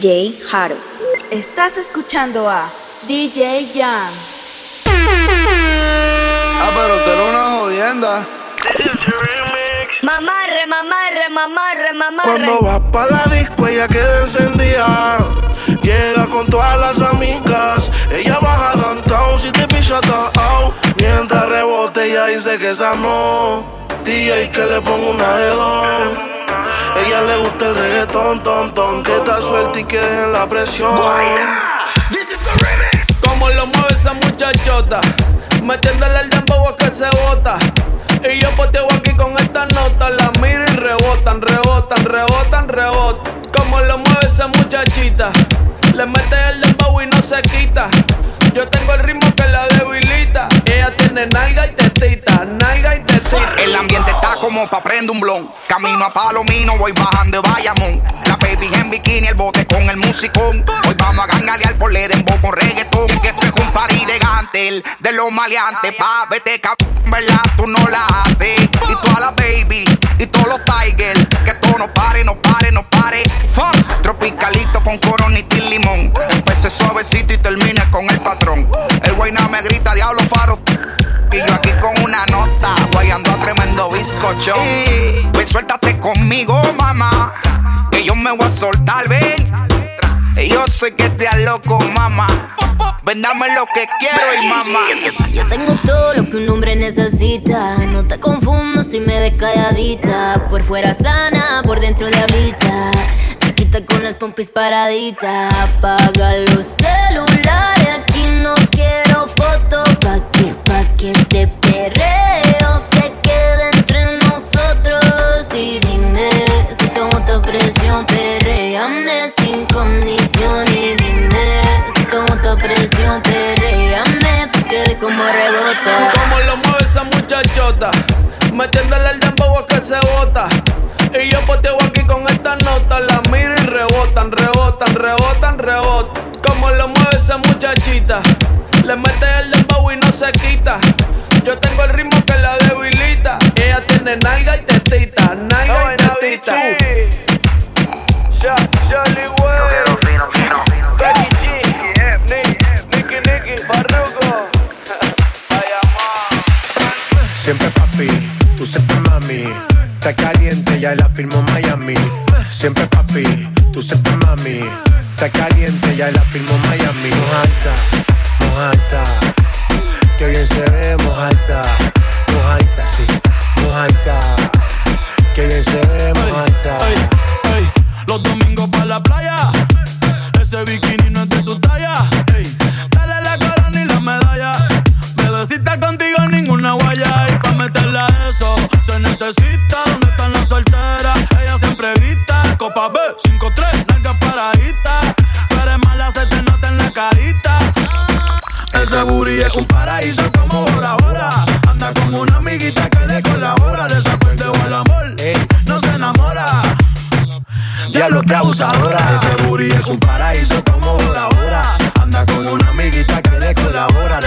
DJ Haru. Estás escuchando a DJ Jam. Ah, pero tú eres una jodienda. Mamarre, mamarre, mamarre, mamarre. Cuando vas pa' la disco, ella queda encendida. Llega con todas las amigas. Ella baja downtown si te picha out. Mientras rebote, ella dice que esa no. DJ que le pongo una de Ella le gusta el reggaetón, ton, ton. Que está suelta y que dejen la presión. Como lo mueve esa muchachota. Metiéndole el dembow a que se bota. Y yo poteo aquí con esta nota. La miro y rebotan, rebotan, rebotan, rebotan. Como lo mueve esa muchachita. Le mete el dembow y no se quita. Yo tengo el ritmo que la debilita. Tiene nalga y tetita, nalga y tetita. El ambiente está como pa' prender un blon. Camino a Palomino, voy bajando de Bayamón. La baby en bikini, el bote con el musicón. Hoy vamos a gangalear por dembow con reggaetón. Que esto es un party de gantel, de los maleantes. Pa' vete, cabrón, ¿verdad? Tú no la haces. Y toda la baby, y todos los tigers. Que todo no pare, no pare, no pare. Fuck, tropicalito con coronita y limón. Empecé suavecito y termine con el patrón. El guayna me grita, diablo faro. Y yo aquí con una nota, guayando a tremendo bizcocho. Y pues suéltate conmigo, mamá. Que yo me voy a soltar, ven. Yo sé que te loco, mamá. Ven, dame lo que quiero y mamá. Yo tengo todo lo que un hombre necesita. No te confundo si me ves calladita. Por fuera sana, por dentro de ahorita con las pompis paraditas. Apaga los celulares, aquí no como rebota. Como lo mueve esa muchachota, metiéndole el dembow a que se bota. Y yo poteo aquí con esta nota, la miro y rebotan, rebotan, rebotan, rebotan. Como lo mueve esa muchachita, le mete el dembow y no se quita. Yo tengo el ritmo que la debilita. Ella tiene nalga y tetita, nalga y tetita. Está caliente, ya la firmó Miami. Siempre papi, tú siempre mami. Está caliente, ya la firmó Miami. Mojata, mojata. Que bien se ve, mojata. Mojata, sí, mojata. Que bien se ve, mojata. Los domingos para la playa. Ese bikini no es de tu talla. Dale la corona y la medalla. Bebecita contigo ninguna guaya. Y pa' meterle a eso se necesita booty es un paraíso como Bora. Anda con una amiguita que le colabora. Desacuerde o el amor, no se enamora. Diablo que abusadora. Ese booty es un paraíso como Bora. Anda con una amiguita que le colabora.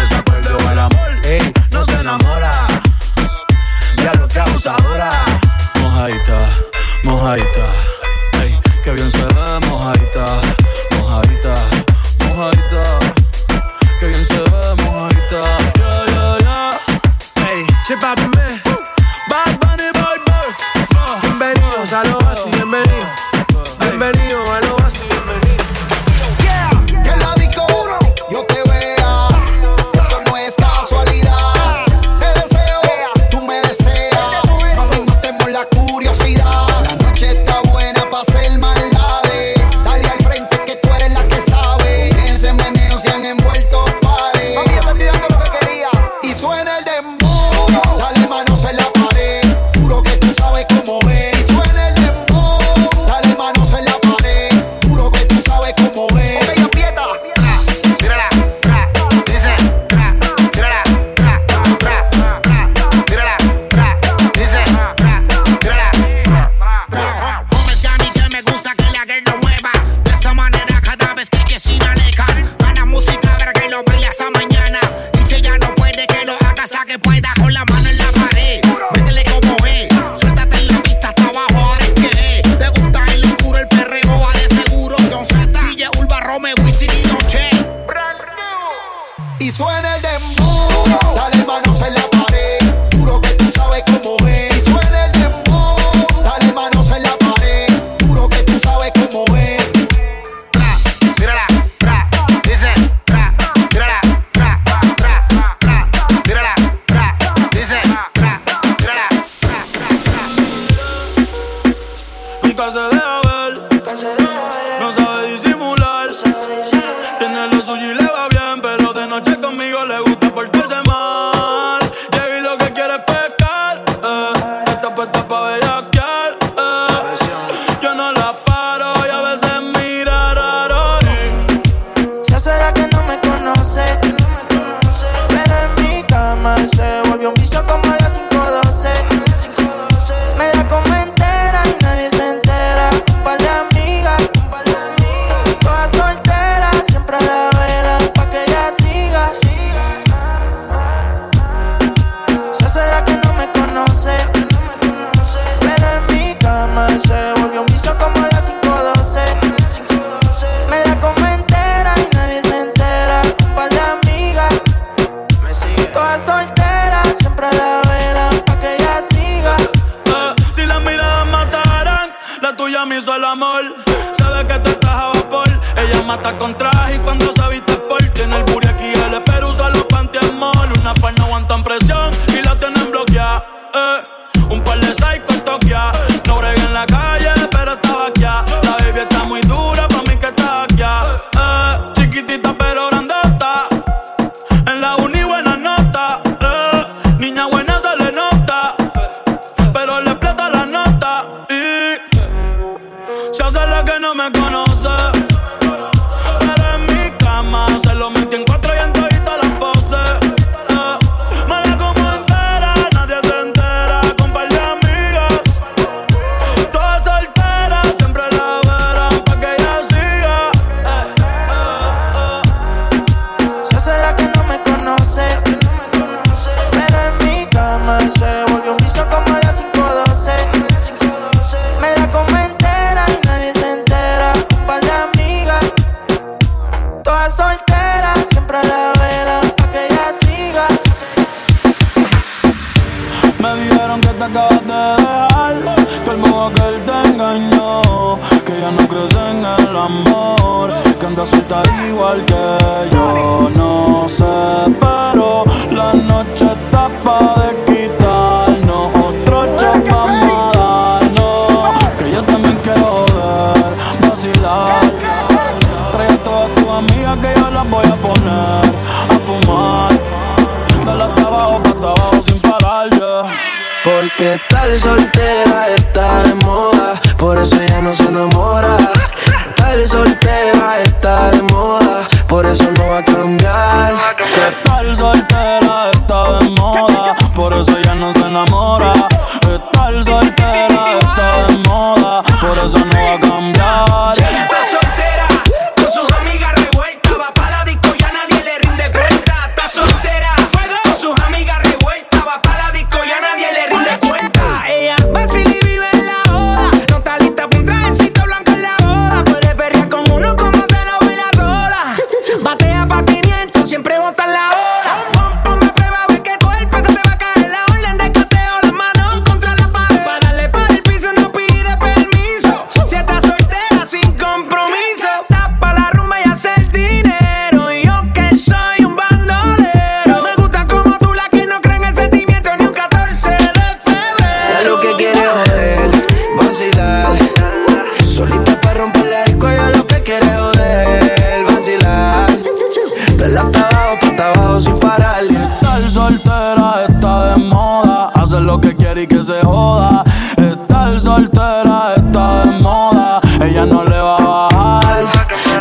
soltera está de moda. hace lo que quiere y que se joda. Estar soltera está de moda. Ella no le va a bajar.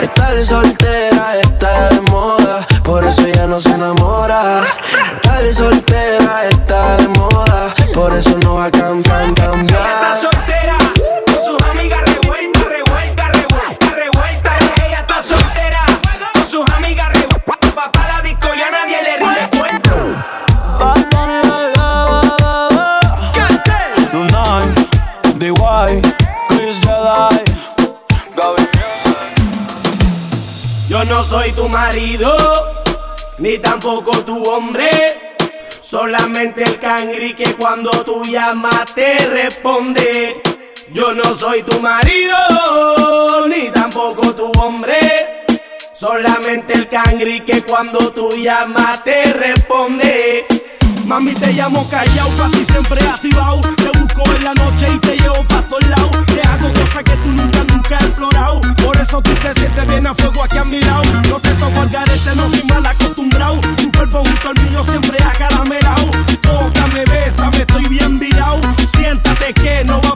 Estar soltera está de moda. Por eso ella no se enamora. Te responde. Yo no soy tu marido, ni tampoco tu hombre. Solamente el cangri que cuando tú llamas te responde. Mami, te llamo callao, casi siempre activado. Te busco en la noche y te llevo pa' todos lados. Te hago cosas que tú nunca, nunca he explorado. Por eso tú te sientes bien a fuego aquí a mi lado. No te toco al garete, no soy mal acostumbrado. Tu cuerpo junto al mío siempre acaramelado. Tócame, besa, me estoy bien virado. Siéntate que no va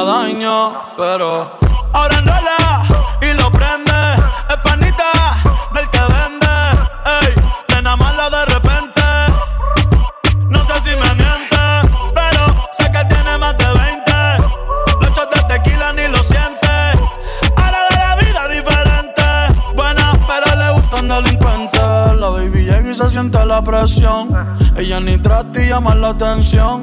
daño, pero ahora enrola y lo prende. Es panita del que vende. Ey, nena mala de repente. No sé si me miente, pero sé que tiene más de 20. Los shots de tequila ni lo siente. Ahora de la vida diferente. Buena, pero le gustan delincuentes. La baby llega y se siente la presión. Ella ni trata y llama la atención.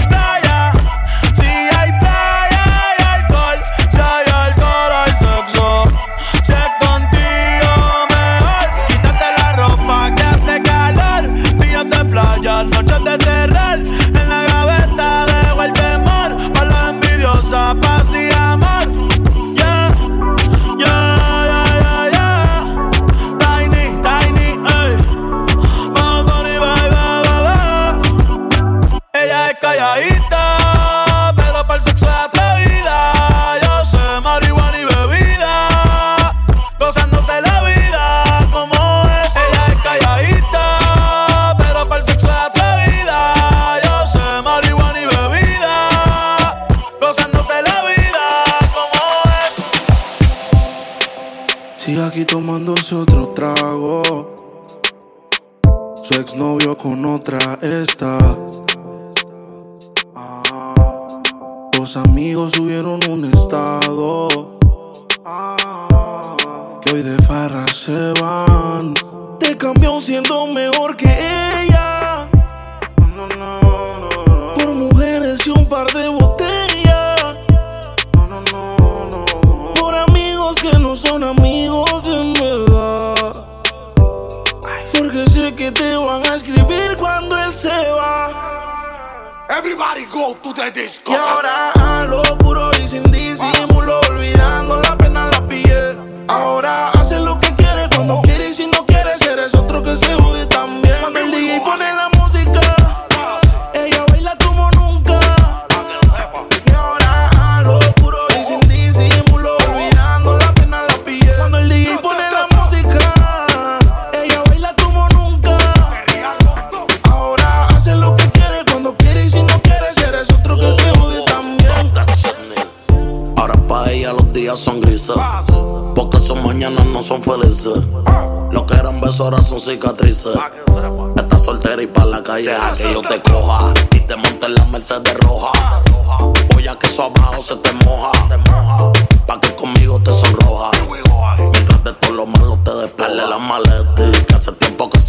calladita.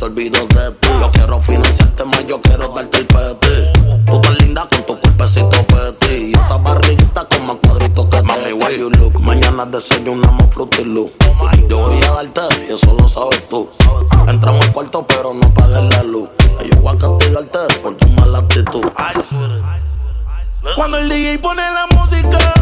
se olvidó de ti. Yo quiero financiarte más, yo quiero darte el peti. Tú tan linda con tu cuerpecito peti. Y esa barriguita con más cuadritos que Mami, te where you look? Mañana desayunamos frutilú. Yo voy a darte y eso lo sabes tú. Entramos al cuarto pero no pagues la luz. Y yo voy a castigarte por tu mala actitud. Cuando el DJ pone la música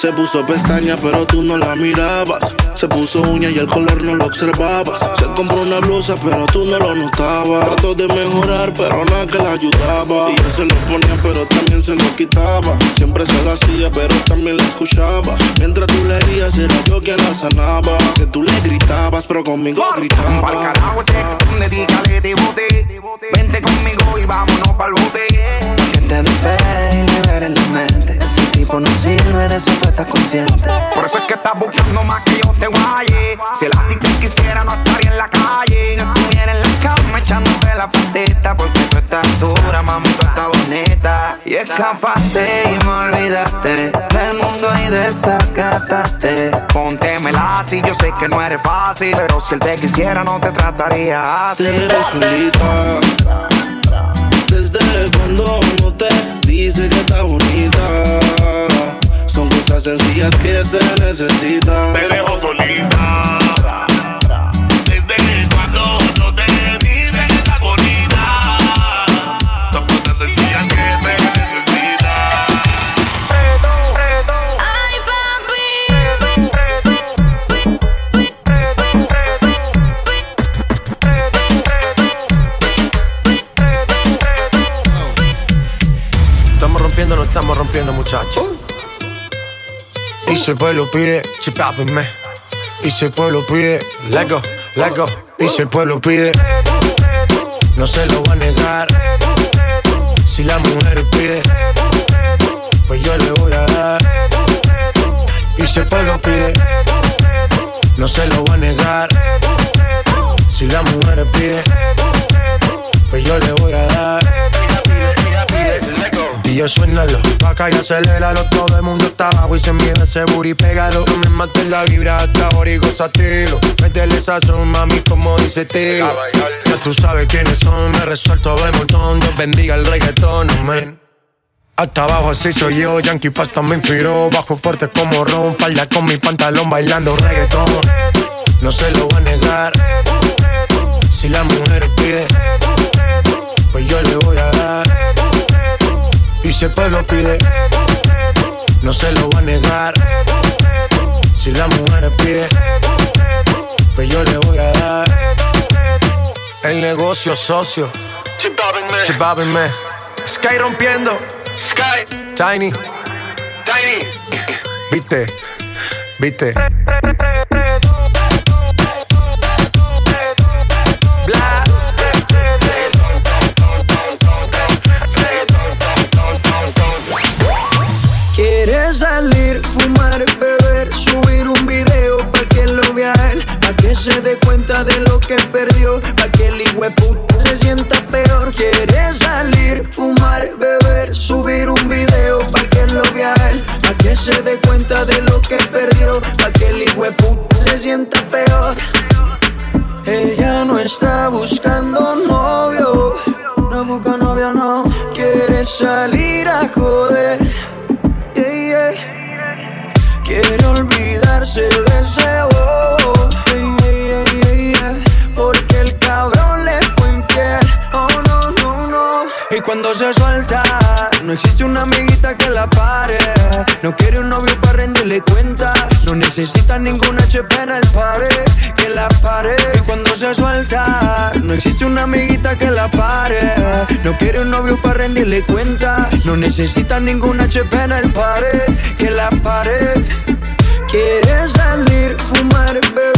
Se puso pestaña, pero tú no la mirabas. Se puso uña y el color no lo observabas. Se compró una blusa, pero tú no lo notabas. Trató de mejorar, pero nada que la ayudaba. Y yo se lo ponía, pero también se lo quitaba. Siempre se lo hacía, pero también la escuchaba. Mientras tú le herías, era yo quien la sanaba. Es que tú le gritabas, pero conmigo gritaba. Pa'l carajo ese, dedícale, te bote. Vente conmigo y vámonos pa'l bote. Que te despegue y liberen la mente Tipo no sirve, de eso tú estás consciente. Por eso es que estás buscando más que yo te guaye. Si el ti te quisiera, no estaría en la calle. No estuviera en la cama echándote la patita. Porque tú estás dura, mami, tú estás bonita. Y escapaste y me olvidaste del mundo y desacataste. Póntemela si yo sé que no eres fácil. Pero si él te quisiera, no te trataría así. Te solita. Desde cuando no te dice que está bonita. Son cosas sencillas que se necesitan. Te dejo solita. Desde cuando no te dice que está bonita. Son cosas sencillas que se necesitan. Ay, papi. Estamos rompiendo, no estamos rompiendo, muchachos. Y si el pueblo pide, chipápenme. Y si el pueblo pide, lego, lego. Y si el pueblo pide, no se lo va a negar. Si la mujer pide, pues yo le voy a dar. Y si el pueblo pide, no se lo va a negar. Si la mujer pide, pues yo le voy a dar. Yo suénalo, acá y aceléralo Todo el mundo está abajo y se envidia ese booty pégalo. No me mates la vibra hasta ahora y gozatelo Métele sazón, mami, como dice tío Ya tú sabes quiénes son, me resuelto de montón. Dios bendiga el reggaetón, amén. Hasta abajo así soy yo, Yankee Pasta me inspiró Bajo fuerte como Ron, falda con mi pantalón bailando reggaetón. No se lo voy a negar. Si la mujer pide Pues yo le voy a dar si el pueblo pide, no se lo va a negar. Si la mujer pide, pues yo le voy a dar. El negocio socio, chipábenme. Sky rompiendo, Sky, Tiny, Tiny. viste, viste. De lo que perdió, pa' que el hijo se sienta peor. Quieres salir, No quiere un novio para rendirle cuenta. No necesita ningún HP en el pared que la pare. Cuando se suelta, no existe una amiguita que la pare. No quiere un novio para rendirle cuenta. No necesita ningún HP en el pared que la pare. Quiere salir, fumar, beber,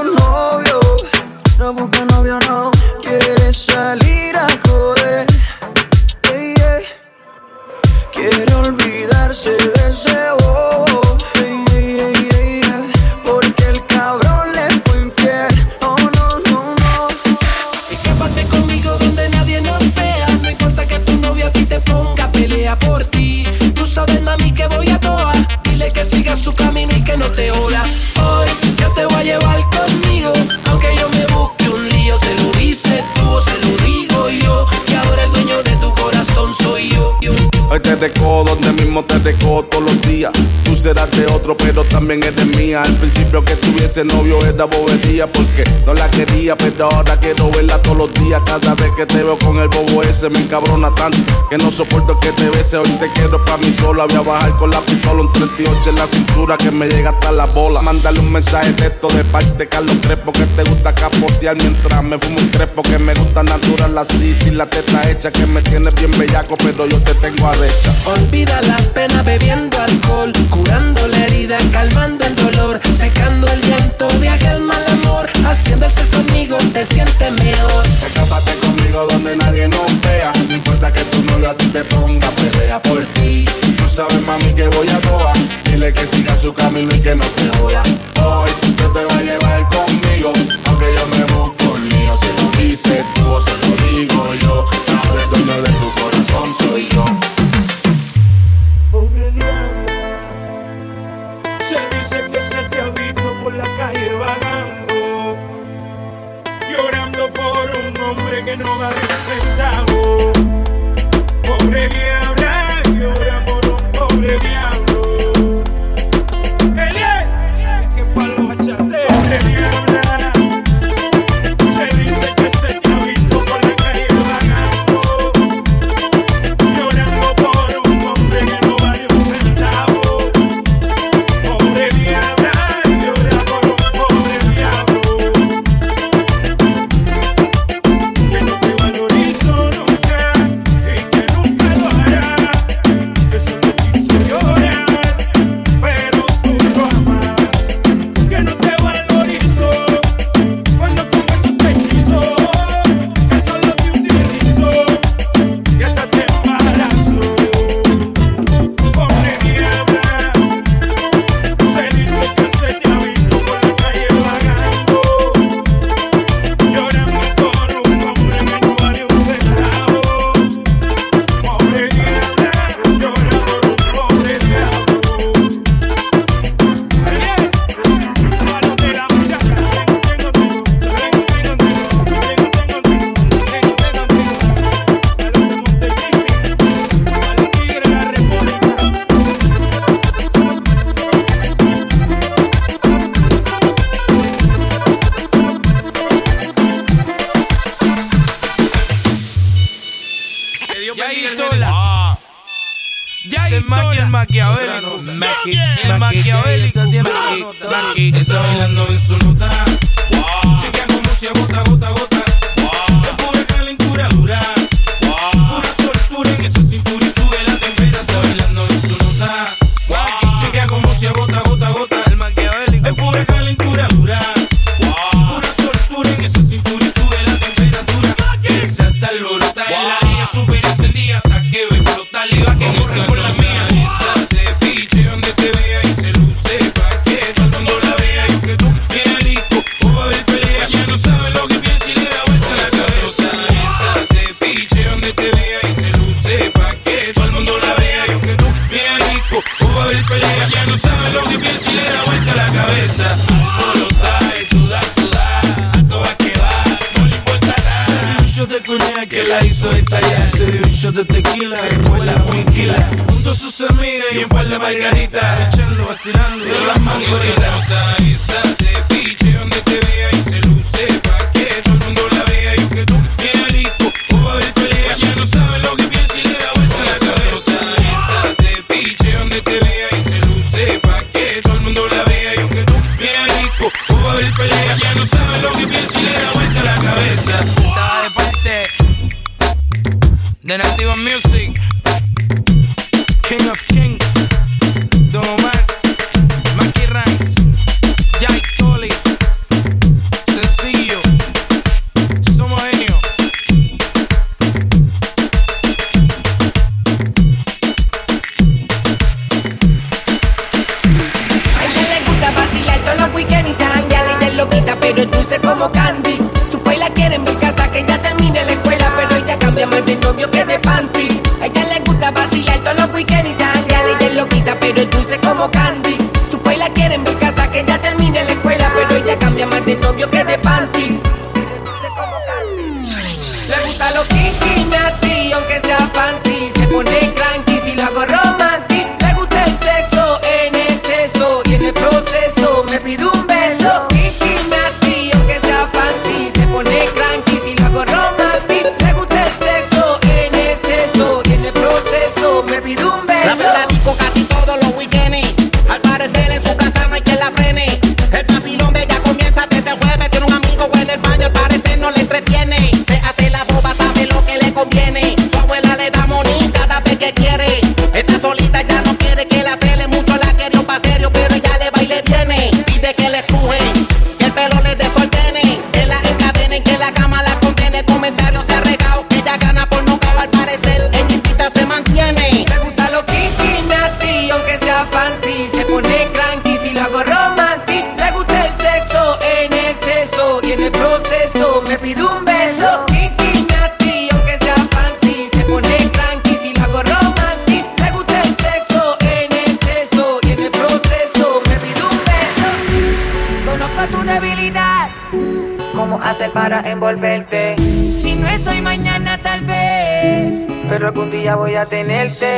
serás de otro, pero también eres mía. Al principio que tuviese novio era bobería, porque no la quería, pero ahora quiero verla todos los días. Cada vez que te veo con el bobo ese, me encabrona tanto que no soporto que te beses. Hoy te quiero para mí sola. Voy a bajar con la pistola, un 38 en la cintura que me llega hasta la bola. Mándale un mensaje de esto de parte Carlos Crespo, que te gusta capotear mientras me fumo un crespo, que me gusta natural así, sin la teta hecha, que me tienes bien bellaco, pero yo te tengo arrecha. Olvida la pena bebiendo alcohol, curando la herida, calmando el dolor, secando el llanto de aquel mal amor. Haciendo el sexo conmigo te sientes mejor. Escápate conmigo donde nadie nos vea. No importa que tu novio a ti te ponga pelea por ti. Tú sabes, mami, que voy a toa. Dile que siga su camino y que no te joda. Hoy yo te voy a llevar conmigo, aunque yo me busco el mío. Se lo dices tú o se lo digo yo. Ahora el dueño de tu corazón soy yo. que no vale un. superar. What rápido. día voy a tenerte.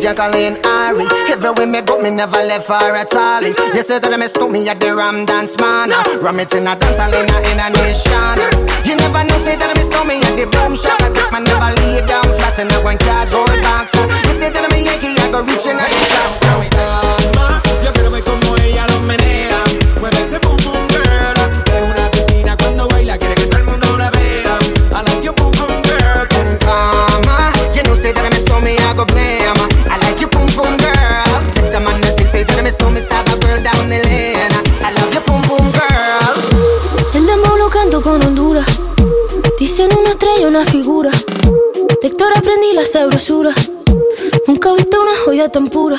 Jackie, and Ari. Everywhere me go, me never left far at all. You say that me miss me at the Ram Dance Man. Ram it in a dance hall in a, in a nation. You never know, say that I miss me at the boom shop. I take my never lay down flat in a one cardboard box. You say that I'm Yankee, I go reaching a.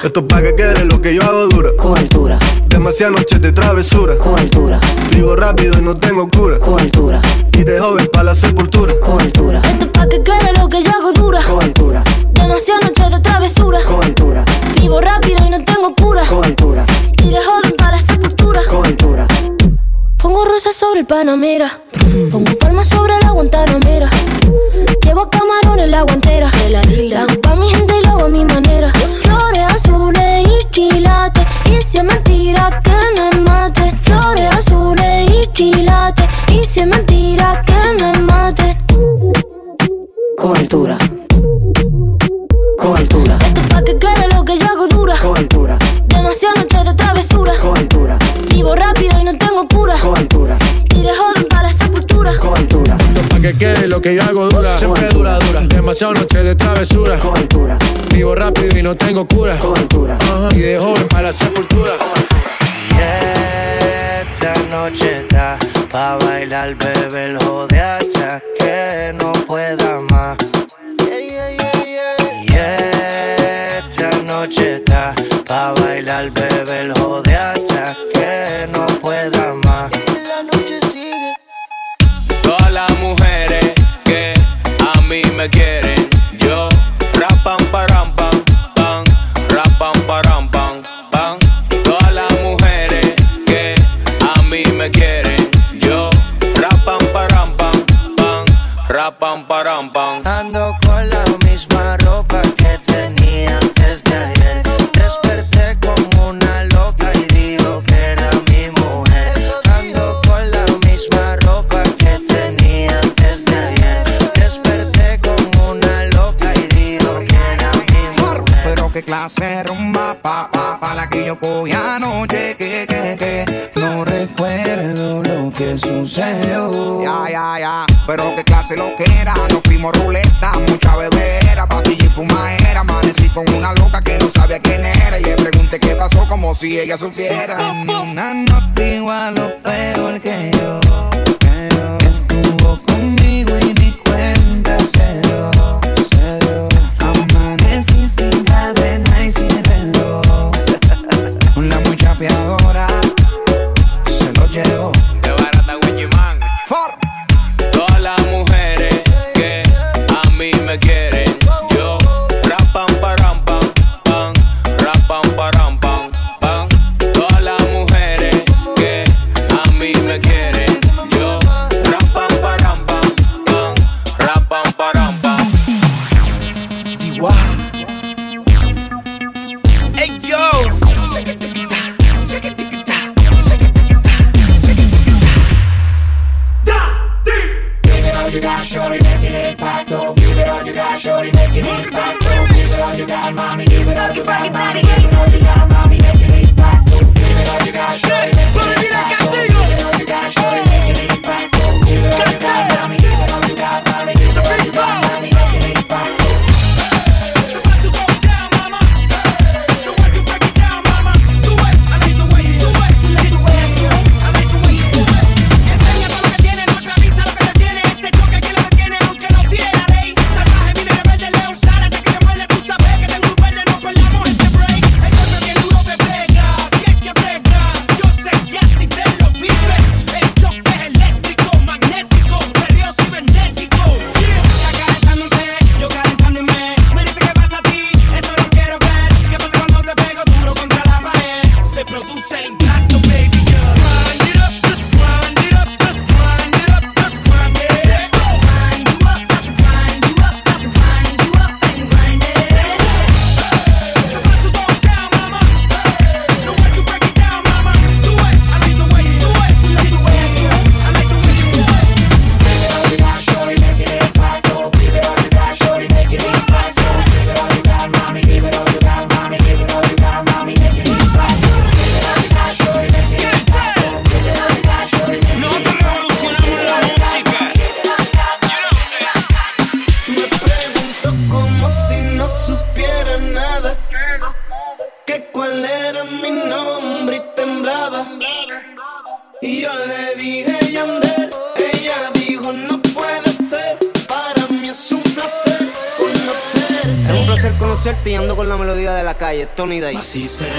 Esto para que quede lo que yo hago dura. Con altura. Demasiadas noches de travesura. Con altura. Vivo rápido y no tengo cura. Con altura. Y de joven para la sepultura. Con altura. Esto para que quede lo que yo hago dura. Con altura. Demasiadas noches de travesura. Con altura. Vivo rápido y no tengo cura. Con altura. Y de joven para la sepultura. Con altura. Pongo rosas sobre el panamera. si ella supiera. He said.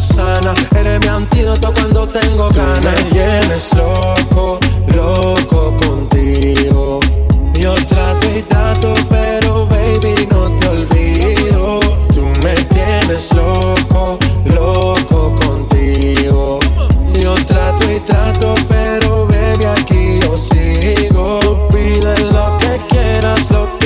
sana. Eres mi antídoto cuando tengo ganas. me tienes loco, loco contigo. Yo trato y trato, pero baby no te olvido. Tú me tienes loco, loco contigo. Yo trato y trato, pero baby aquí yo sigo. Tú pides lo que quieras, lo que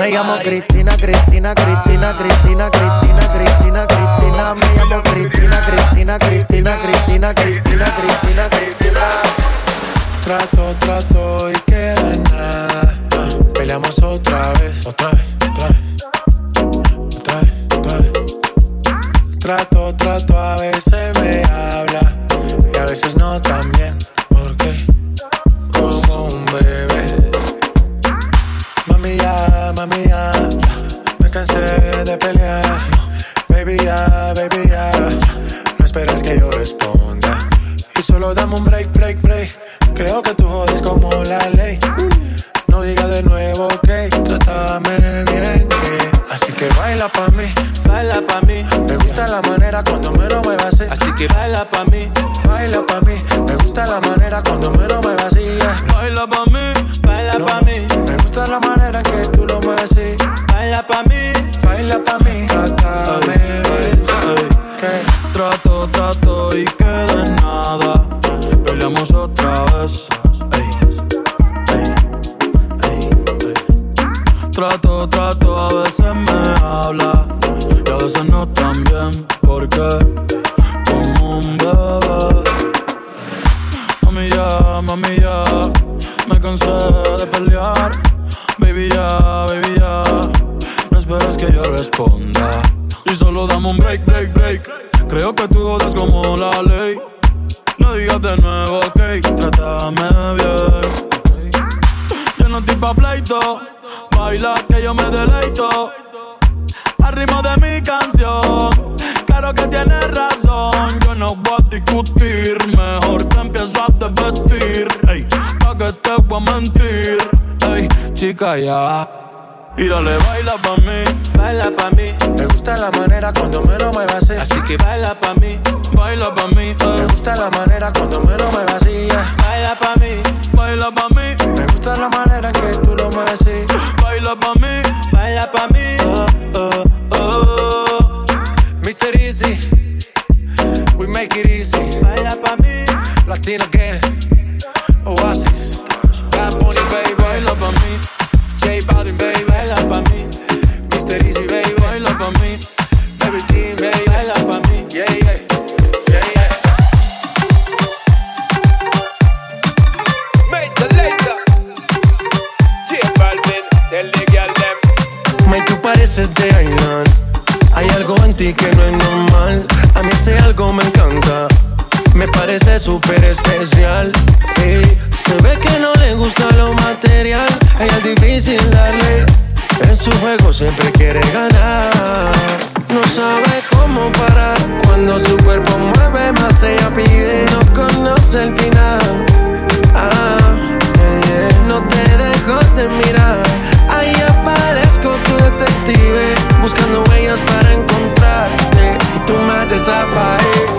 Me llamo Cristina, Cristina, Cristina, Cristina, Cristina, Cristina, Cristina. Me llamo Cristina, Cristina, Cristina, Cristina, Cristina, Cristina, Cristina. Trato, trato y queda en nada. Ah, peleamos otra vez, otra vez, otra vez. Otra vez, otra vez. Trato, trato, a veces me habla y a veces no también. Porque como un bebé. Baby ya, no esperas que yo responda. Y solo dame un break, break, break. Creo que siempre quiere ganar. No sabe cómo parar. Cuando su cuerpo mueve más, ella pide. No conoce el final. Ah. No te dejo de mirar. Ahí aparezco tu detective. Buscando huellas para encontrarte. Y tú me desapareces.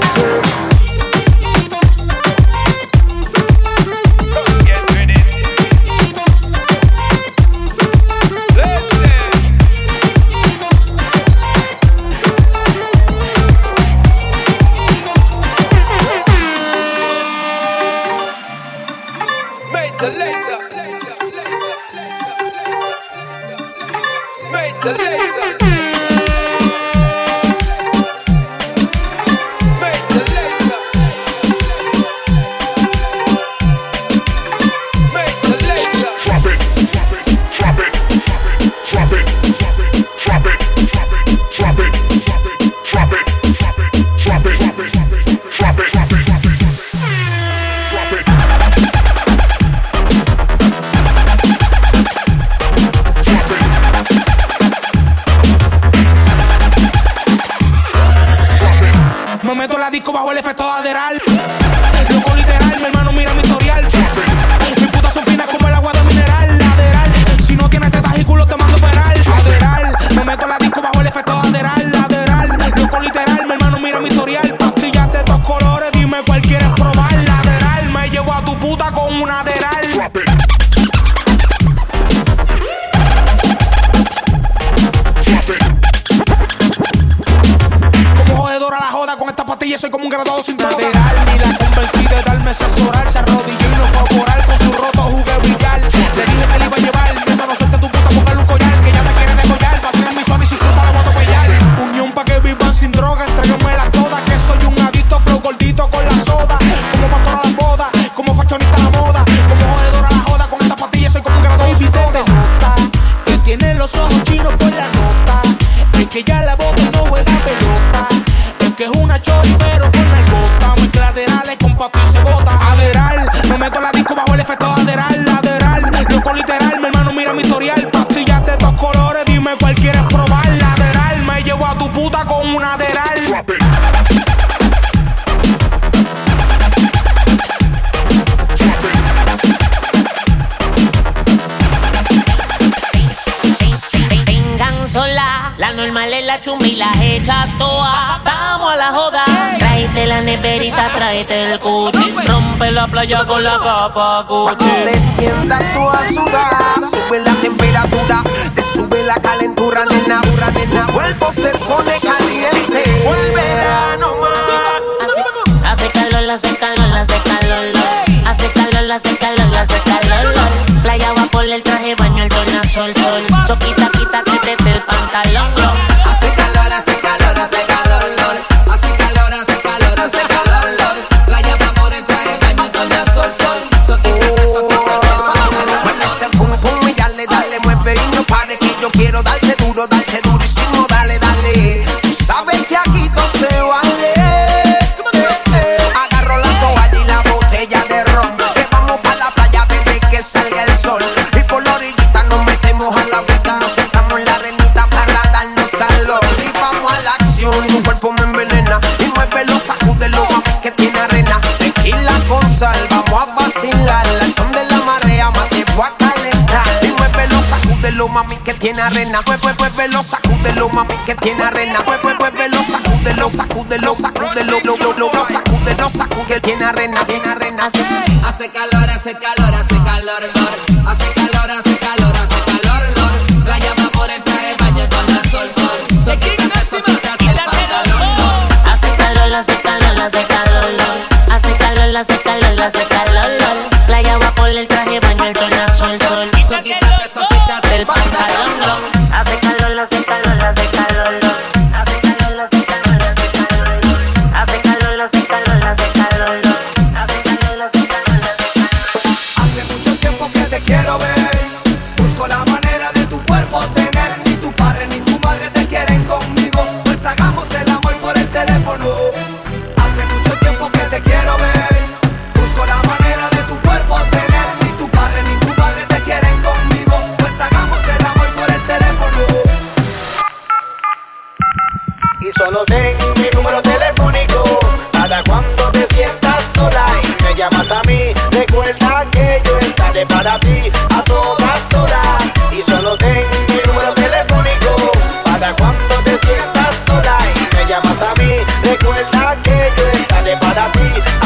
playa con la gafa Cuando descienda tú a sudar, sube la temperatura. tiene arena, pues, pues, pues, velo, sacúdelo, mami, que tiene arena, pues, pues, pues, velo, sacúdelo, sacúdelo, sacúdelo, lo, lo, lo, lo, sacúdelo, sacúdelo, tiene arena, tiene arena. Hace calor, hace calor, hace calor, lor. hace calor, hace calor, hace calor, lor. Playa va por el traje baño con la sol, sol. the bad a